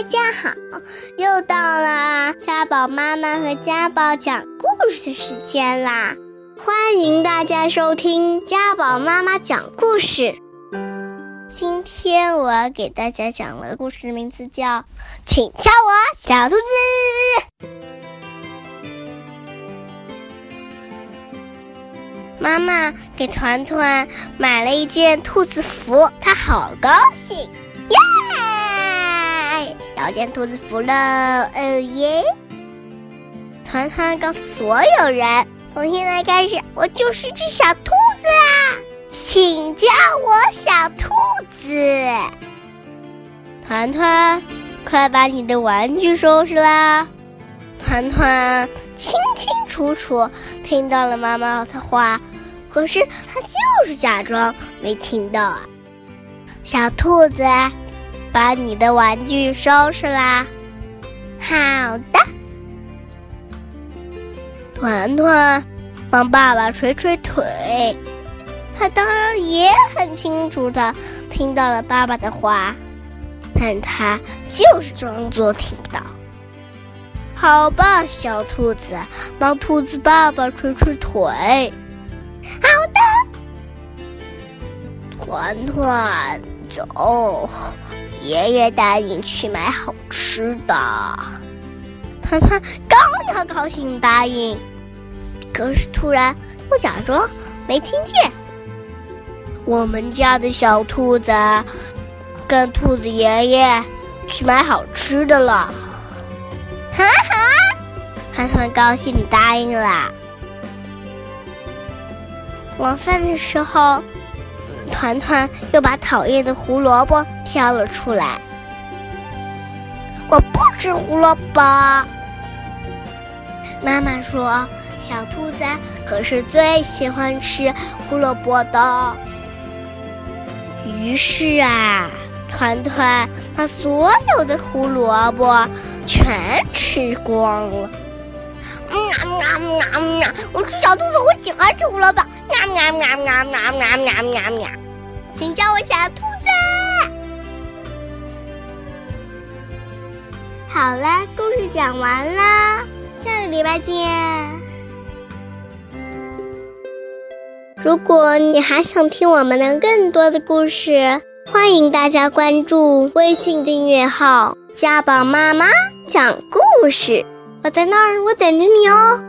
大家好，又到了家宝妈妈和家宝讲故事的时间啦！欢迎大家收听家宝妈妈讲故事。今天我要给大家讲的故事名字叫《请叫我小兔子》。妈妈给团团买了一件兔子服，他好高兴，耶！要件兔子服了，哦耶！团团告诉所有人，从现在开始，我就是只小兔子啦，请叫我小兔子。团团，快把你的玩具收拾啦！团团清清楚楚听到了妈妈的话。可是他就是假装没听到啊！小兔子，把你的玩具收拾啦。好的。团团帮爸爸捶捶腿，他当然也很清楚的听到了爸爸的话，但他就是装作听不到。好吧，小兔子，帮兔子爸爸捶捶腿。好的，团团走，爷爷带你去买好吃的。团团刚要高兴答应，可是突然又假装没听见。我们家的小兔子跟兔子爷爷去买好吃的了。哈哈，团团高兴答应了。晚饭的时候，团团又把讨厌的胡萝卜挑了出来。我不吃胡萝卜。妈妈说，小兔子可是最喜欢吃胡萝卜的。于是啊，团团把所有的胡萝卜全吃光了。嗯啊啊啊！我是小兔子，我喜欢吃胡萝卜。喵喵喵喵喵喵喵喵喵，请叫我小兔子。好了，故事讲完了，下个礼拜见。如果你还想听我们的更多的故事，欢迎大家关注微信订阅号“家宝妈妈讲故事”。我在那儿，我等着你哦。